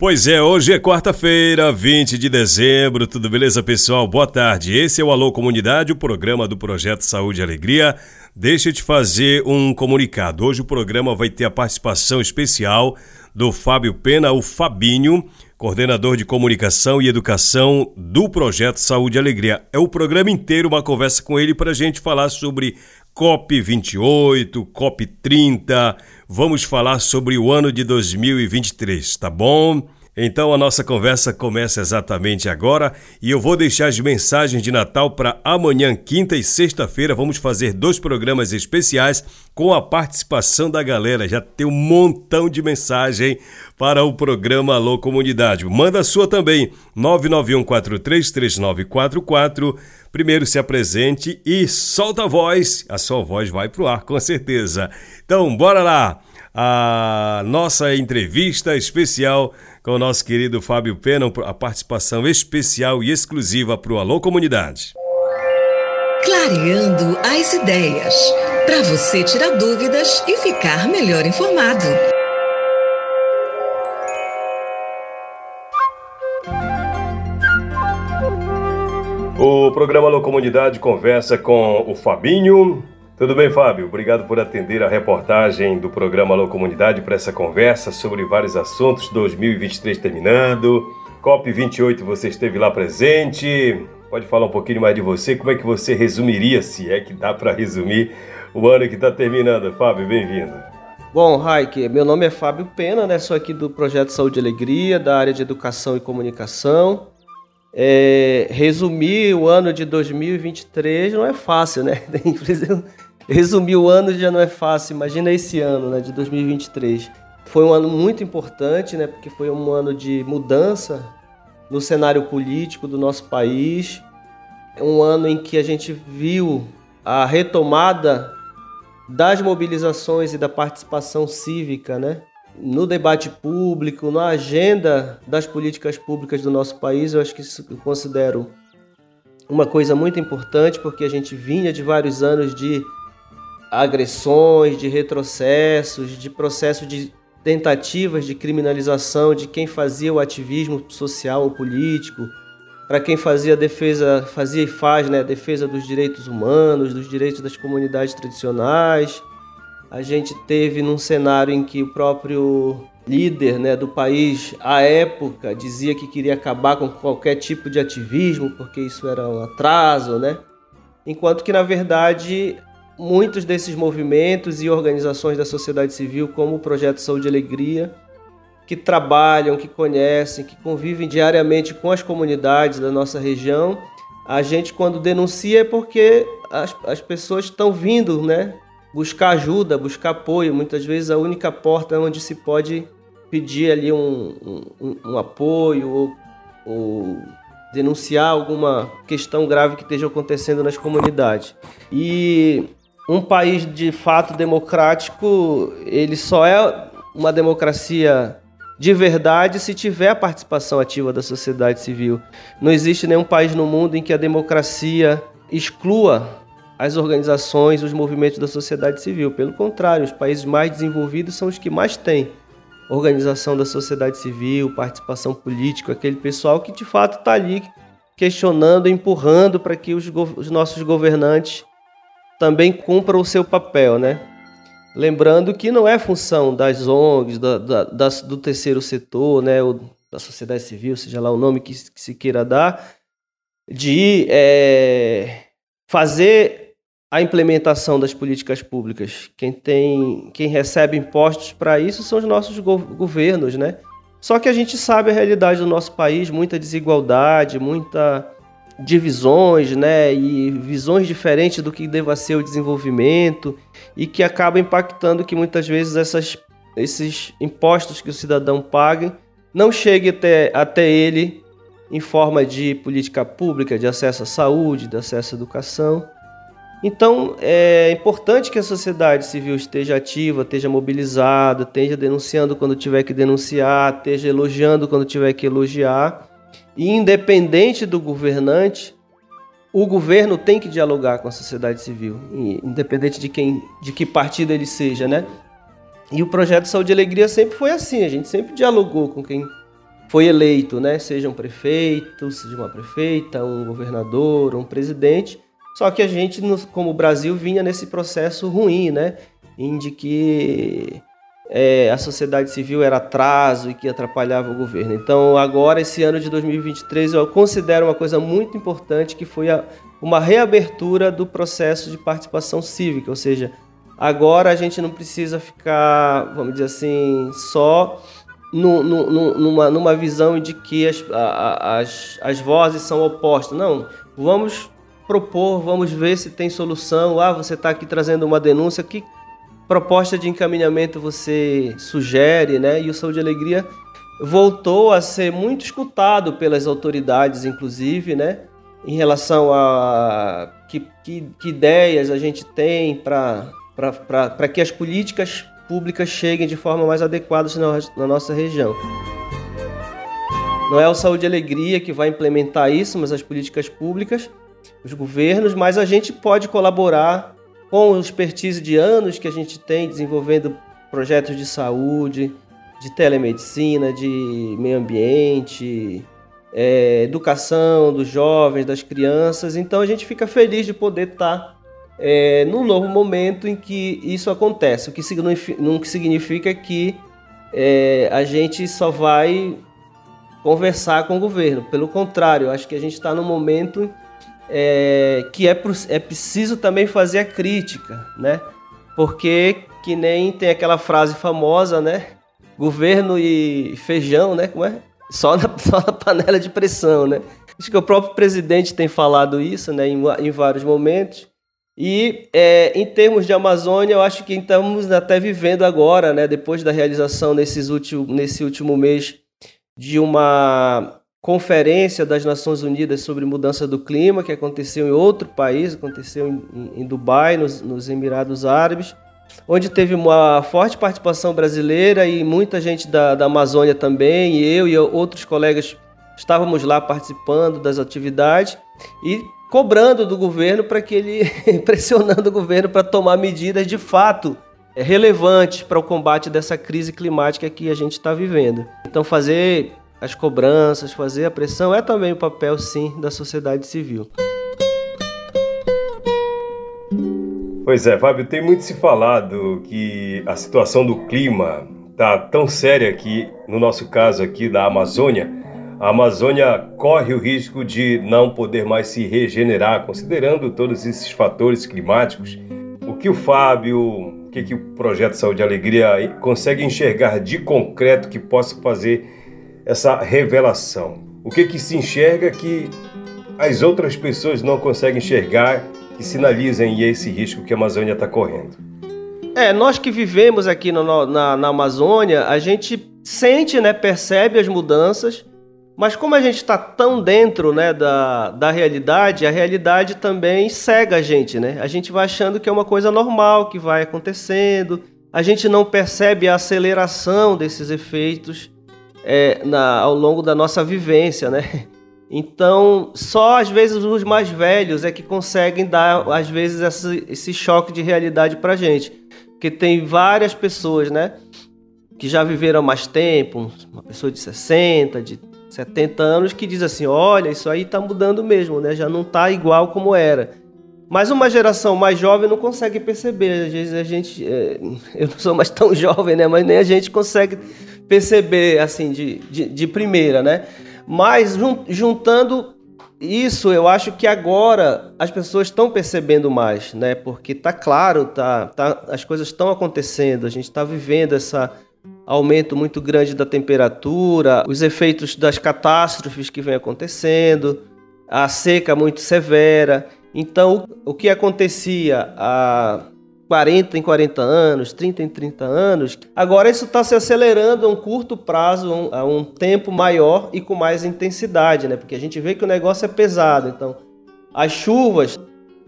Pois é, hoje é quarta-feira, 20 de dezembro. Tudo beleza, pessoal? Boa tarde. Esse é o Alô Comunidade, o programa do Projeto Saúde e Alegria. Deixa eu te fazer um comunicado. Hoje o programa vai ter a participação especial do Fábio Pena, o Fabinho, coordenador de comunicação e educação do Projeto Saúde e Alegria. É o programa inteiro uma conversa com ele para a gente falar sobre COP28, COP30. Vamos falar sobre o ano de 2023, tá bom? Então a nossa conversa começa exatamente agora e eu vou deixar as mensagens de Natal para amanhã, quinta e sexta-feira. Vamos fazer dois programas especiais com a participação da galera. Já tem um montão de mensagem para o programa Alô Comunidade. Manda a sua também, 991433944. Primeiro se apresente e solta a voz. A sua voz vai pro ar, com certeza. Então, bora lá! A nossa entrevista especial com o nosso querido Fábio Pena, a participação especial e exclusiva para o Alô Comunidade. Clareando as ideias, para você tirar dúvidas e ficar melhor informado. O programa Alô Comunidade conversa com o Fabinho, tudo bem, Fábio? Obrigado por atender a reportagem do programa Alô Comunidade para essa conversa sobre vários assuntos. 2023 terminando, COP28 você esteve lá presente. Pode falar um pouquinho mais de você? Como é que você resumiria, se é que dá para resumir, o ano que está terminando? Fábio, bem-vindo. Bom, Raik, meu nome é Fábio Pena, né? Sou aqui do Projeto Saúde e Alegria, da área de Educação e Comunicação. É, resumir o ano de 2023 não é fácil, né? resumir o ano já não é fácil. Imagina esse ano, né, de 2023. Foi um ano muito importante, né, porque foi um ano de mudança no cenário político do nosso país. Um ano em que a gente viu a retomada das mobilizações e da participação cívica, né? No debate público, na agenda das políticas públicas do nosso país, eu acho que isso eu considero uma coisa muito importante, porque a gente vinha de vários anos de agressões, de retrocessos, de processo de tentativas de criminalização de quem fazia o ativismo social ou político, para quem fazia defesa, fazia e faz, né, defesa dos direitos humanos, dos direitos das comunidades tradicionais. A gente teve num cenário em que o próprio líder né, do país, à época, dizia que queria acabar com qualquer tipo de ativismo, porque isso era um atraso, né? Enquanto que, na verdade, muitos desses movimentos e organizações da sociedade civil, como o Projeto Saúde e Alegria, que trabalham, que conhecem, que convivem diariamente com as comunidades da nossa região, a gente quando denuncia é porque as, as pessoas estão vindo, né? Buscar ajuda, buscar apoio. Muitas vezes a única porta onde se pode pedir ali um, um, um apoio ou, ou denunciar alguma questão grave que esteja acontecendo nas comunidades. E um país de fato democrático, ele só é uma democracia de verdade se tiver a participação ativa da sociedade civil. Não existe nenhum país no mundo em que a democracia exclua as organizações, os movimentos da sociedade civil. Pelo contrário, os países mais desenvolvidos são os que mais têm organização da sociedade civil, participação política, aquele pessoal que de fato está ali questionando, empurrando para que os, os nossos governantes também cumpra o seu papel, né? Lembrando que não é função das ONGs, da, da, das, do terceiro setor, né, ou da sociedade civil, seja lá o nome que, que se queira dar, de é, fazer a implementação das políticas públicas. Quem tem, quem recebe impostos para isso são os nossos go governos, né? Só que a gente sabe a realidade do nosso país, muita desigualdade, muita divisões, né, e visões diferentes do que deva ser o desenvolvimento e que acaba impactando que muitas vezes essas, esses impostos que o cidadão paga não chegue até, até ele em forma de política pública, de acesso à saúde, de acesso à educação. Então é importante que a sociedade civil esteja ativa, esteja mobilizada, esteja denunciando quando tiver que denunciar, esteja elogiando quando tiver que elogiar. E independente do governante, o governo tem que dialogar com a sociedade civil, independente de quem, de que partido ele seja, né? E o projeto Saúde e Alegria sempre foi assim, a gente sempre dialogou com quem foi eleito, né? Seja um prefeito, seja uma prefeita, um governador, um presidente. Só que a gente, como Brasil, vinha nesse processo ruim, né? Em de que é, a sociedade civil era atraso e que atrapalhava o governo. Então, agora, esse ano de 2023, eu considero uma coisa muito importante que foi a, uma reabertura do processo de participação cívica, ou seja, agora a gente não precisa ficar, vamos dizer assim, só no, no, numa, numa visão de que as, as, as vozes são opostas. Não, vamos propor, vamos ver se tem solução. Ah, você está aqui trazendo uma denúncia, que proposta de encaminhamento você sugere, né? E o Saúde e Alegria voltou a ser muito escutado pelas autoridades, inclusive, né? Em relação a que, que, que ideias a gente tem para que as políticas públicas cheguem de forma mais adequada na, na nossa região. Não é o Saúde e Alegria que vai implementar isso, mas as políticas públicas os governos, mas a gente pode colaborar com o expertise de anos que a gente tem desenvolvendo projetos de saúde, de telemedicina, de meio ambiente, é, educação dos jovens, das crianças. Então a gente fica feliz de poder estar é, num novo momento em que isso acontece, o que não significa que é, a gente só vai conversar com o governo. Pelo contrário, acho que a gente está num momento é, que é, é preciso também fazer a crítica, né? Porque que nem tem aquela frase famosa, né? Governo e feijão, né? Como é? Só na, só na panela de pressão, né? Acho que o próprio presidente tem falado isso, né? Em, em vários momentos. E é, em termos de Amazônia, eu acho que estamos até vivendo agora, né? Depois da realização nesses último, nesse último mês de uma conferência das Nações Unidas sobre mudança do clima, que aconteceu em outro país, aconteceu em, em Dubai, nos, nos, Emirados Árabes, onde teve uma forte participação brasileira e muita gente da, da Amazônia também, e eu e outros colegas estávamos lá participando das atividades e cobrando do governo para que ele, pressionando o governo para tomar medidas de fato relevantes para o combate dessa crise climática que a gente está vivendo. Então fazer as cobranças, fazer a pressão é também o papel, sim, da sociedade civil. Pois é, Fábio, tem muito se falado que a situação do clima está tão séria que, no nosso caso aqui da Amazônia, a Amazônia corre o risco de não poder mais se regenerar, considerando todos esses fatores climáticos. O que o Fábio, o que, que o Projeto Saúde e Alegria consegue enxergar de concreto que possa fazer essa revelação? O que que se enxerga que as outras pessoas não conseguem enxergar que sinalizem esse risco que a Amazônia está correndo? É, nós que vivemos aqui no, na, na Amazônia, a gente sente, né, percebe as mudanças, mas como a gente está tão dentro né, da, da realidade, a realidade também cega a gente, né? A gente vai achando que é uma coisa normal, que vai acontecendo, a gente não percebe a aceleração desses efeitos é, na, ao longo da nossa vivência, né? Então, só às vezes os mais velhos é que conseguem dar, às vezes, esse, esse choque de realidade pra gente. Porque tem várias pessoas, né? Que já viveram mais tempo, uma pessoa de 60, de 70 anos, que diz assim: olha, isso aí tá mudando mesmo, né? Já não tá igual como era. Mas uma geração mais jovem não consegue perceber. Às vezes a gente. É, eu não sou mais tão jovem, né? Mas nem a gente consegue perceber assim de, de, de primeira, né? Mas juntando isso, eu acho que agora as pessoas estão percebendo mais, né? Porque tá claro, tá, tá as coisas estão acontecendo, a gente está vivendo essa aumento muito grande da temperatura, os efeitos das catástrofes que vem acontecendo, a seca muito severa. Então, o que acontecia há 40 em 40 anos, 30 em 30 anos, agora isso está se acelerando a um curto prazo, a um tempo maior e com mais intensidade, né? Porque a gente vê que o negócio é pesado. Então, as chuvas,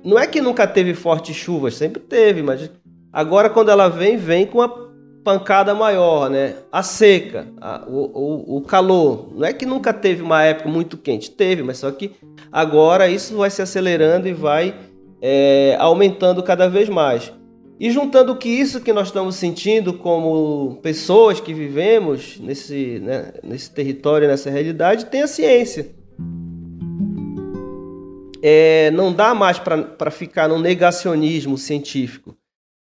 não é que nunca teve fortes chuvas, sempre teve, mas agora quando ela vem, vem com a pancada maior, né? A seca, a, o, o, o, calor. Não é que nunca teve uma época muito quente, teve, mas só que agora isso vai se acelerando e vai é, aumentando cada vez mais. E juntando que isso que nós estamos sentindo como pessoas que vivemos nesse, né, nesse território, nessa realidade, tem a ciência. É, não dá mais para ficar no negacionismo científico.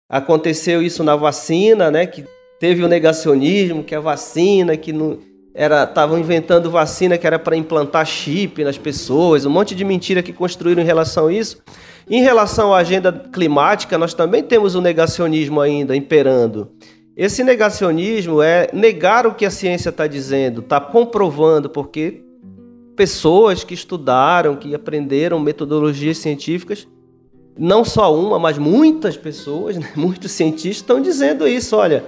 Aconteceu isso na vacina, né? Que teve o negacionismo, que a vacina, que não era, estavam inventando vacina que era para implantar chip nas pessoas, um monte de mentira que construíram em relação a isso. Em relação à agenda climática, nós também temos o negacionismo ainda imperando. Esse negacionismo é negar o que a ciência está dizendo, está comprovando, porque pessoas que estudaram, que aprenderam metodologias científicas, não só uma, mas muitas pessoas, né, muitos cientistas estão dizendo isso. Olha,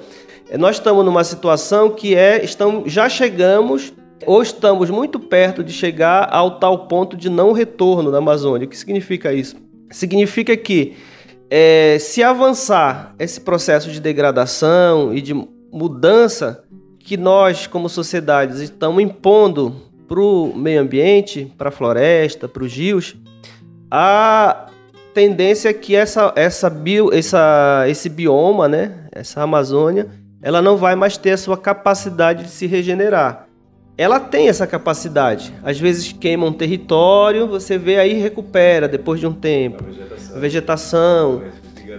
nós estamos numa situação que é, estamos, já chegamos ou estamos muito perto de chegar ao tal ponto de não retorno na Amazônia. O que significa isso? Significa que é, se avançar esse processo de degradação e de mudança que nós, como sociedades, estamos impondo para o meio ambiente, para a floresta, para os rios, a tendência é que essa, essa bio, essa, esse bioma, né, essa Amazônia, ela não vai mais ter a sua capacidade de se regenerar. Ela tem essa capacidade. Às vezes queima um território, você vê aí recupera depois de um tempo. A vegetação. A vegetação.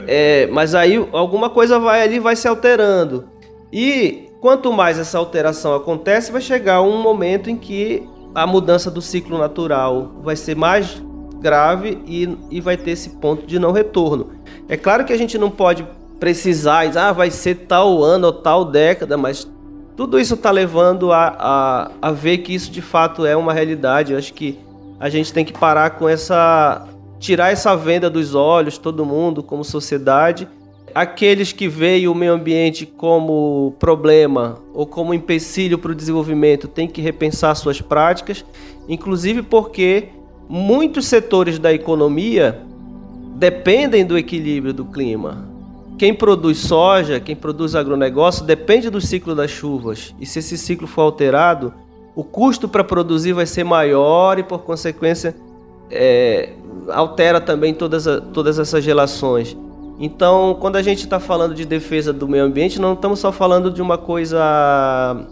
É, mas aí alguma coisa vai ali vai se alterando. E quanto mais essa alteração acontece, vai chegar um momento em que a mudança do ciclo natural vai ser mais grave e, e vai ter esse ponto de não retorno. É claro que a gente não pode precisar, ah, vai ser tal ano ou tal década, mas tudo isso está levando a, a, a ver que isso de fato é uma realidade. Eu acho que a gente tem que parar com essa. tirar essa venda dos olhos, todo mundo, como sociedade. Aqueles que veem o meio ambiente como problema ou como empecilho para o desenvolvimento têm que repensar suas práticas, inclusive porque muitos setores da economia dependem do equilíbrio do clima quem produz soja, quem produz agronegócio, depende do ciclo das chuvas. E se esse ciclo for alterado, o custo para produzir vai ser maior e, por consequência, é, altera também todas, a, todas essas relações. Então, quando a gente está falando de defesa do meio ambiente, não estamos só falando de uma coisa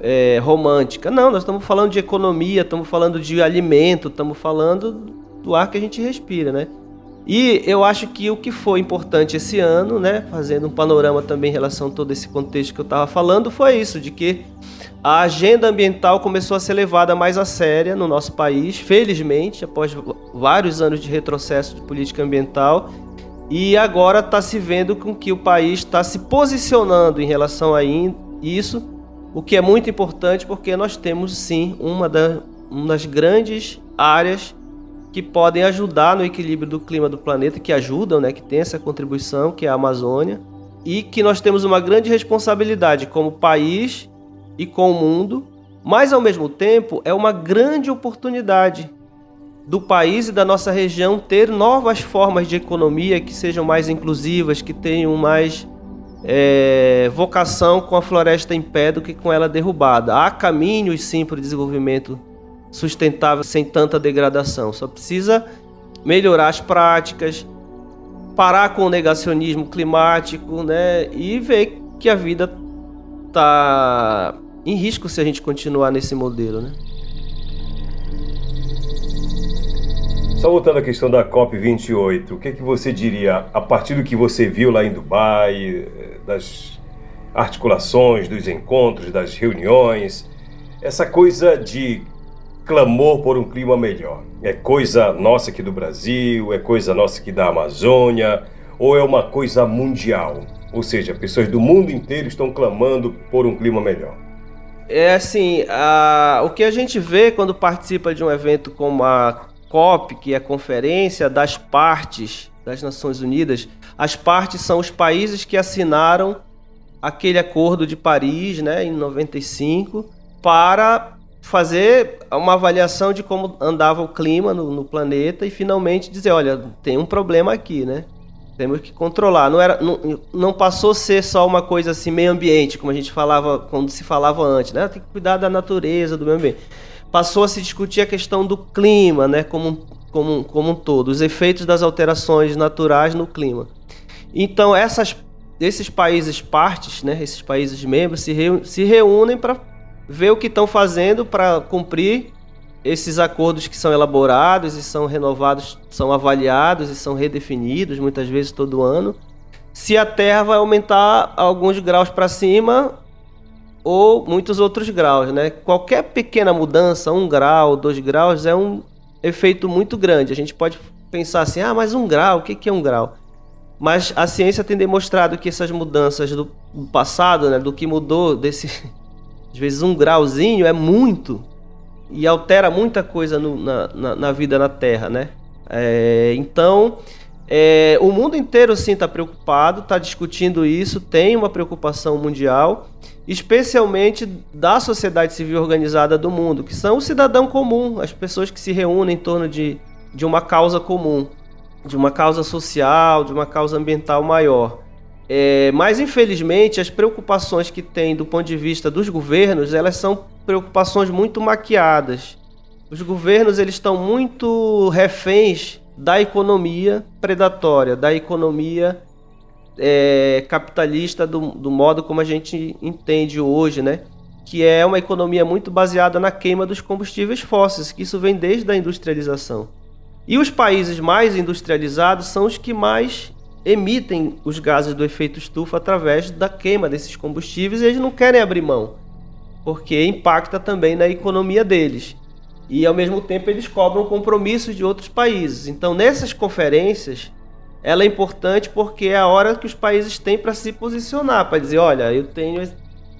é, romântica. Não, nós estamos falando de economia, estamos falando de alimento, estamos falando do ar que a gente respira, né? E eu acho que o que foi importante esse ano, né, fazendo um panorama também em relação a todo esse contexto que eu estava falando, foi isso, de que a agenda ambiental começou a ser levada mais a séria no nosso país, felizmente, após vários anos de retrocesso de política ambiental. E agora está se vendo com que o país está se posicionando em relação a isso, o que é muito importante porque nós temos sim uma, uma das grandes áreas que podem ajudar no equilíbrio do clima do planeta, que ajudam, né, que tem essa contribuição, que é a Amazônia, e que nós temos uma grande responsabilidade como país e com o mundo, mas ao mesmo tempo é uma grande oportunidade do país e da nossa região ter novas formas de economia que sejam mais inclusivas, que tenham mais é, vocação com a floresta em pé do que com ela derrubada. Há caminhos sim para o desenvolvimento sustentável sem tanta degradação. Só precisa melhorar as práticas, parar com o negacionismo climático, né? E ver que a vida tá em risco se a gente continuar nesse modelo, né? Só voltando à questão da COP28, o que, é que você diria a partir do que você viu lá em Dubai, das articulações, dos encontros, das reuniões, essa coisa de clamor por um clima melhor? É coisa nossa aqui do Brasil? É coisa nossa aqui da Amazônia? Ou é uma coisa mundial? Ou seja, pessoas do mundo inteiro estão clamando por um clima melhor. É assim, a, o que a gente vê quando participa de um evento como a COP, que é a Conferência das Partes das Nações Unidas, as partes são os países que assinaram aquele acordo de Paris, né, em 95, para fazer uma avaliação de como andava o clima no, no, planeta e finalmente dizer, olha, tem um problema aqui, né? Temos que controlar. Não, era, não, não passou a ser só uma coisa assim, meio ambiente, como a gente falava, quando se falava antes, né? Tem que cuidar da natureza, do meio ambiente. Passou a se discutir a questão do clima, né? Como, como, como um todo, os efeitos das alterações naturais no clima. Então, essas, esses países partes, né? Esses países membros se, reu, se reúnem para ver o que estão fazendo para cumprir esses acordos que são elaborados e são renovados, são avaliados e são redefinidos muitas vezes todo ano. Se a Terra vai aumentar alguns graus para cima ou muitos outros graus, né? Qualquer pequena mudança, um grau, dois graus, é um efeito muito grande. A gente pode pensar assim, ah, mas um grau, o que é um grau? Mas a ciência tem demonstrado que essas mudanças do passado, né, do que mudou desse, às vezes um grauzinho é muito e altera muita coisa no, na, na, na, vida na Terra, né? É, então, é, o mundo inteiro sim está preocupado, está discutindo isso, tem uma preocupação mundial, especialmente da sociedade civil organizada do mundo, que são o cidadão comum, as pessoas que se reúnem em torno de, de uma causa comum, de uma causa social, de uma causa ambiental maior. É, mas infelizmente as preocupações que tem do ponto de vista dos governos, elas são preocupações muito maquiadas. Os governos eles estão muito reféns da economia predatória, da economia é, capitalista do, do modo como a gente entende hoje, né? Que é uma economia muito baseada na queima dos combustíveis fósseis, que isso vem desde a industrialização. E os países mais industrializados são os que mais emitem os gases do efeito estufa através da queima desses combustíveis e eles não querem abrir mão, porque impacta também na economia deles. E ao mesmo tempo eles cobram compromissos de outros países. Então, nessas conferências, ela é importante porque é a hora que os países têm para se posicionar, para dizer, olha, eu tenho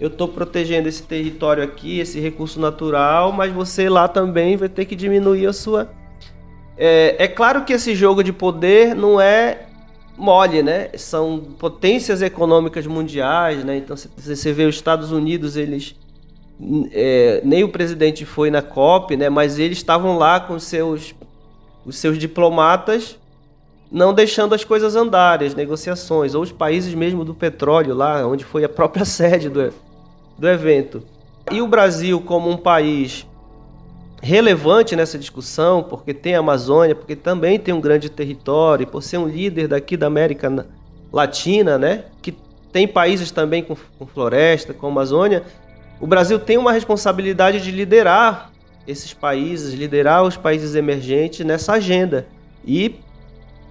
eu estou protegendo esse território aqui, esse recurso natural, mas você lá também vai ter que diminuir a sua. É, é claro que esse jogo de poder não é mole, né? São potências econômicas mundiais, né? Então você vê os Estados Unidos, eles é, nem o presidente foi na COP, né? Mas eles estavam lá com seus os seus diplomatas não deixando as coisas andarem, as negociações, ou os países mesmo do petróleo lá, onde foi a própria sede do, do evento. E o Brasil como um país relevante nessa discussão, porque tem a Amazônia, porque também tem um grande território, por ser um líder daqui da América Latina, né, que tem países também com, com floresta, com Amazônia, o Brasil tem uma responsabilidade de liderar esses países, liderar os países emergentes nessa agenda e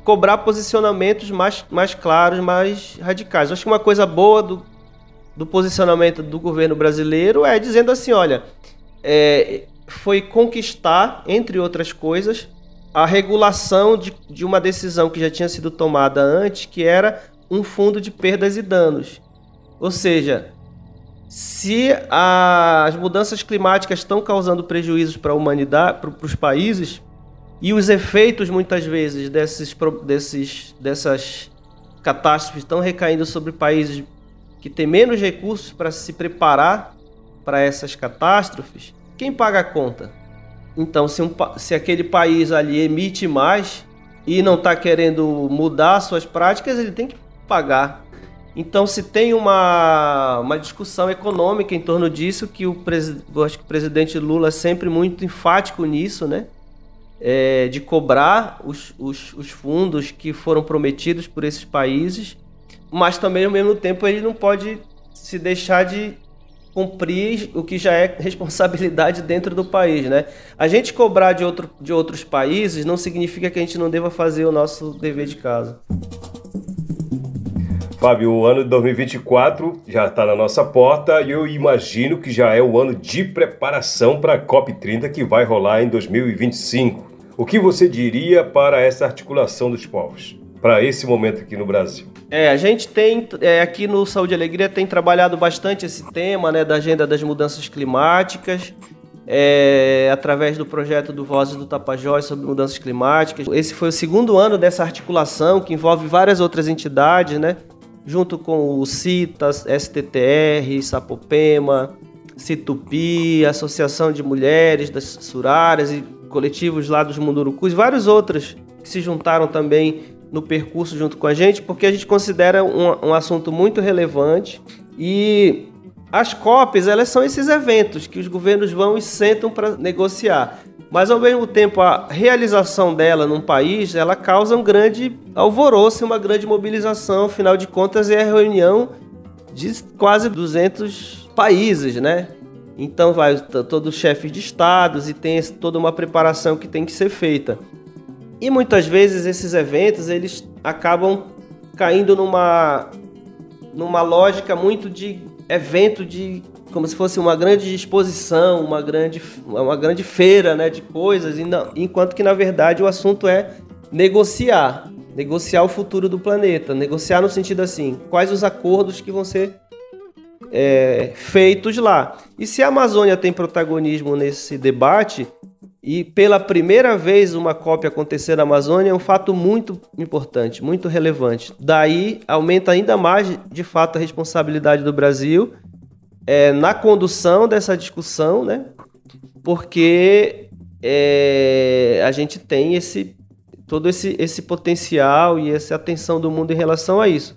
cobrar posicionamentos mais, mais claros, mais radicais. Eu acho que uma coisa boa do, do posicionamento do governo brasileiro é dizendo assim, olha, é, foi conquistar, entre outras coisas, a regulação de, de uma decisão que já tinha sido tomada antes, que era um fundo de perdas e danos. Ou seja, se a, as mudanças climáticas estão causando prejuízos para a humanidade, para os países, e os efeitos muitas vezes desses, desses, dessas catástrofes estão recaindo sobre países que têm menos recursos para se preparar para essas catástrofes, quem paga a conta? Então, se, um, se aquele país ali emite mais e não está querendo mudar suas práticas, ele tem que pagar. Então, se tem uma, uma discussão econômica em torno disso, que o, acho que o presidente Lula é sempre muito enfático nisso, né? É, de cobrar os, os, os fundos que foram prometidos por esses países, mas também, ao mesmo tempo, ele não pode se deixar de cumprir o que já é responsabilidade dentro do país, né? A gente cobrar de, outro, de outros países não significa que a gente não deva fazer o nosso dever de casa. Fábio, o ano de 2024 já está na nossa porta e eu imagino que já é o ano de preparação para a COP30 que vai rolar em 2025. O que você diria para essa articulação dos povos? para esse momento aqui no Brasil? É, a gente tem é, aqui no Saúde e Alegria tem trabalhado bastante esse tema né, da agenda das mudanças climáticas. É, através do projeto do Vozes do Tapajós sobre mudanças climáticas. Esse foi o segundo ano dessa articulação que envolve várias outras entidades, né? junto com o CITAS, STTR, Sapopema, Citupi, Associação de Mulheres das Surárias e coletivos lá dos Mundurucus, vários outros que se juntaram também no percurso junto com a gente, porque a gente considera um, um assunto muito relevante e as COPs, elas são esses eventos que os governos vão e sentam para negociar. Mas ao mesmo tempo, a realização dela num país, ela causa um grande alvoroço, uma grande mobilização. Afinal de contas, é a reunião de quase 200 países, né? Então vai todos os chefes de estados e tem toda uma preparação que tem que ser feita. E muitas vezes esses eventos eles acabam caindo numa numa lógica muito de evento de como se fosse uma grande exposição, uma grande, uma grande feira né, de coisas, enquanto que na verdade o assunto é negociar, negociar o futuro do planeta, negociar no sentido assim, quais os acordos que vão ser é, feitos lá. E se a Amazônia tem protagonismo nesse debate, e pela primeira vez uma cópia acontecer na Amazônia é um fato muito importante, muito relevante. Daí aumenta ainda mais, de fato, a responsabilidade do Brasil é, na condução dessa discussão, né? Porque é, a gente tem esse todo esse, esse potencial e essa atenção do mundo em relação a isso.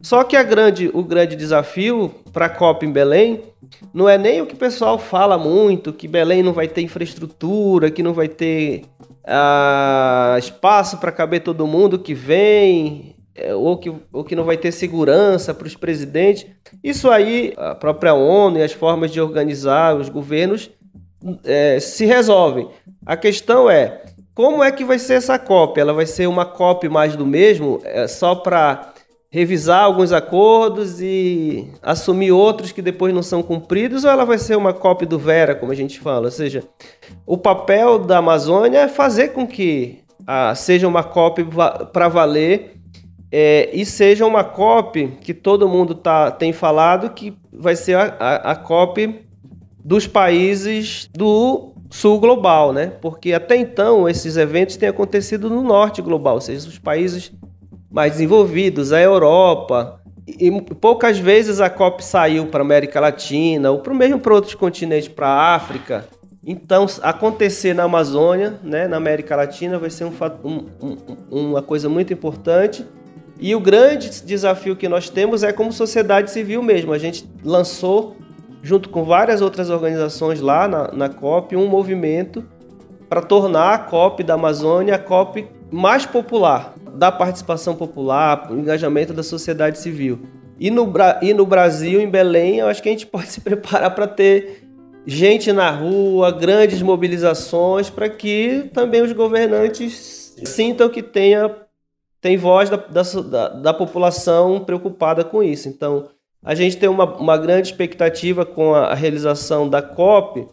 Só que a grande, o grande desafio para a COP em Belém não é nem o que o pessoal fala muito, que Belém não vai ter infraestrutura, que não vai ter ah, espaço para caber todo mundo que vem, é, ou, que, ou que não vai ter segurança para os presidentes. Isso aí, a própria ONU e as formas de organizar os governos é, se resolvem. A questão é, como é que vai ser essa COP? Ela vai ser uma COP mais do mesmo, é, só para revisar alguns acordos e assumir outros que depois não são cumpridos, ou ela vai ser uma cópia do Vera, como a gente fala? Ou seja, o papel da Amazônia é fazer com que ah, seja uma cópia para valer é, e seja uma COP que todo mundo tá, tem falado que vai ser a, a, a COP dos países do sul global, né? Porque até então esses eventos têm acontecido no norte global, ou seja, os países mais desenvolvidos, a Europa. E poucas vezes a COP saiu para a América Latina ou mesmo para outros continentes, para a África. Então, acontecer na Amazônia, né, na América Latina, vai ser um, um, um, uma coisa muito importante. E o grande desafio que nós temos é como sociedade civil mesmo. A gente lançou, junto com várias outras organizações lá na, na COP, um movimento para tornar a COP da Amazônia a COP mais popular, da participação popular, engajamento da sociedade civil. E no, e no Brasil, em Belém, eu acho que a gente pode se preparar para ter gente na rua, grandes mobilizações, para que também os governantes sintam que tenha, tem voz da, da, da, população preocupada com isso. Então, a gente tem uma, uma grande expectativa com a realização da COP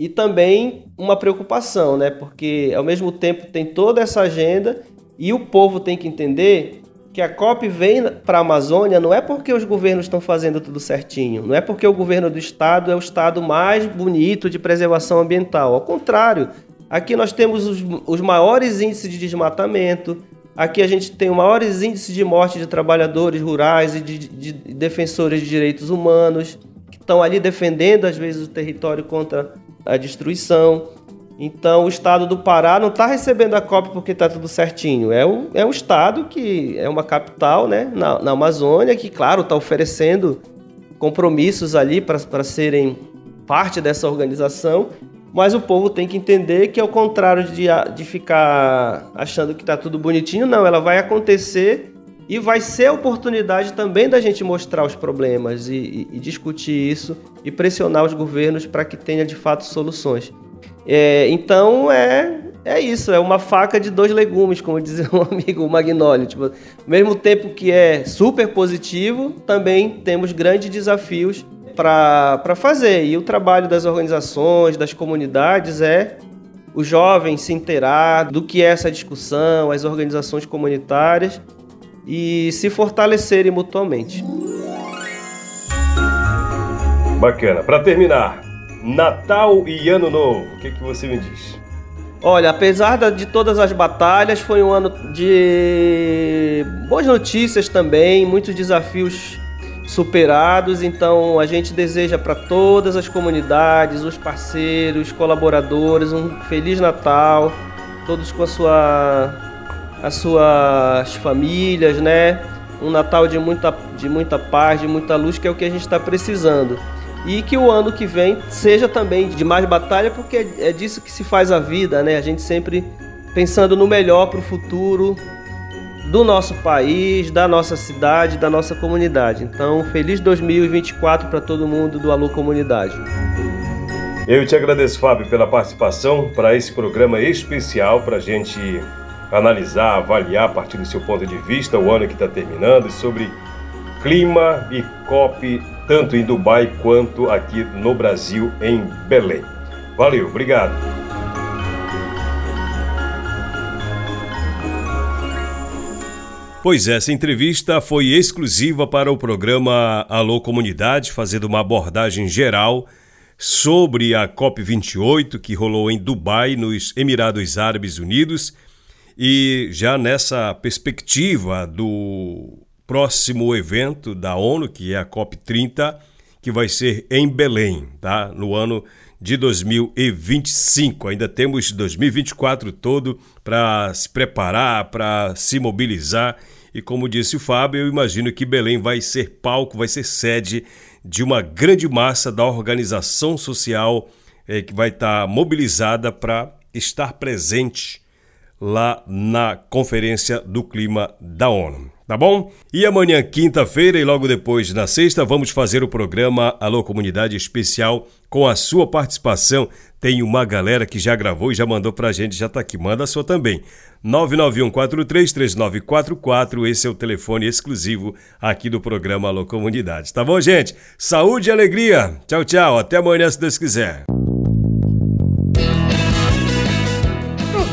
e também uma preocupação, né? Porque ao mesmo tempo tem toda essa agenda e o povo tem que entender que a COP vem para a Amazônia não é porque os governos estão fazendo tudo certinho, não é porque o governo do estado é o estado mais bonito de preservação ambiental. Ao contrário, aqui nós temos os, os maiores índices de desmatamento, aqui a gente tem os maiores índices de morte de trabalhadores rurais e de, de, de defensores de direitos humanos que estão ali defendendo às vezes o território contra a destruição. Então, o estado do Pará não está recebendo a COP porque está tudo certinho. É um, é um estado que é uma capital né, na, na Amazônia, que, claro, está oferecendo compromissos ali para serem parte dessa organização, mas o povo tem que entender que, ao contrário de, de ficar achando que está tudo bonitinho, não, ela vai acontecer e vai ser a oportunidade também da gente mostrar os problemas e, e, e discutir isso e pressionar os governos para que tenha de fato soluções. É, então é, é isso, é uma faca de dois legumes, como dizia um amigo, o Magnólio. Tipo, ao mesmo tempo que é super positivo, também temos grandes desafios para fazer. E o trabalho das organizações, das comunidades é o jovem se inteirar do que é essa discussão, as organizações comunitárias e se fortalecerem mutuamente. Bacana. Para terminar, Natal e Ano Novo, o que, que você me diz? Olha, apesar de todas as batalhas, foi um ano de boas notícias também, muitos desafios superados. Então, a gente deseja para todas as comunidades, os parceiros, colaboradores, um feliz Natal, todos com a sua, as suas famílias, né? Um Natal de muita, de muita paz, de muita luz, que é o que a gente está precisando e que o ano que vem seja também de mais batalha, porque é disso que se faz a vida, né? A gente sempre pensando no melhor para o futuro do nosso país, da nossa cidade, da nossa comunidade. Então, feliz 2024 para todo mundo do Alô Comunidade. Eu te agradeço, Fábio, pela participação para esse programa especial para a gente analisar, avaliar a partir do seu ponto de vista o ano que está terminando sobre clima e COP tanto em Dubai quanto aqui no Brasil, em Belém. Valeu, obrigado. Pois é, essa entrevista foi exclusiva para o programa Alô Comunidade, fazendo uma abordagem geral sobre a COP28 que rolou em Dubai, nos Emirados Árabes Unidos, e já nessa perspectiva do próximo evento da ONU, que é a COP30, que vai ser em Belém, tá? No ano de 2025. Ainda temos 2024 todo para se preparar, para se mobilizar. E como disse o Fábio, eu imagino que Belém vai ser palco, vai ser sede de uma grande massa da organização social é, que vai estar tá mobilizada para estar presente lá na Conferência do Clima da ONU tá bom? E amanhã, quinta-feira, e logo depois, na sexta, vamos fazer o programa Alô Comunidade Especial com a sua participação. Tem uma galera que já gravou e já mandou pra gente, já tá aqui. Manda a sua também. 991433944, esse é o telefone exclusivo aqui do programa Alô Comunidade. Tá bom, gente? Saúde e alegria. Tchau, tchau. Até amanhã, se Deus quiser.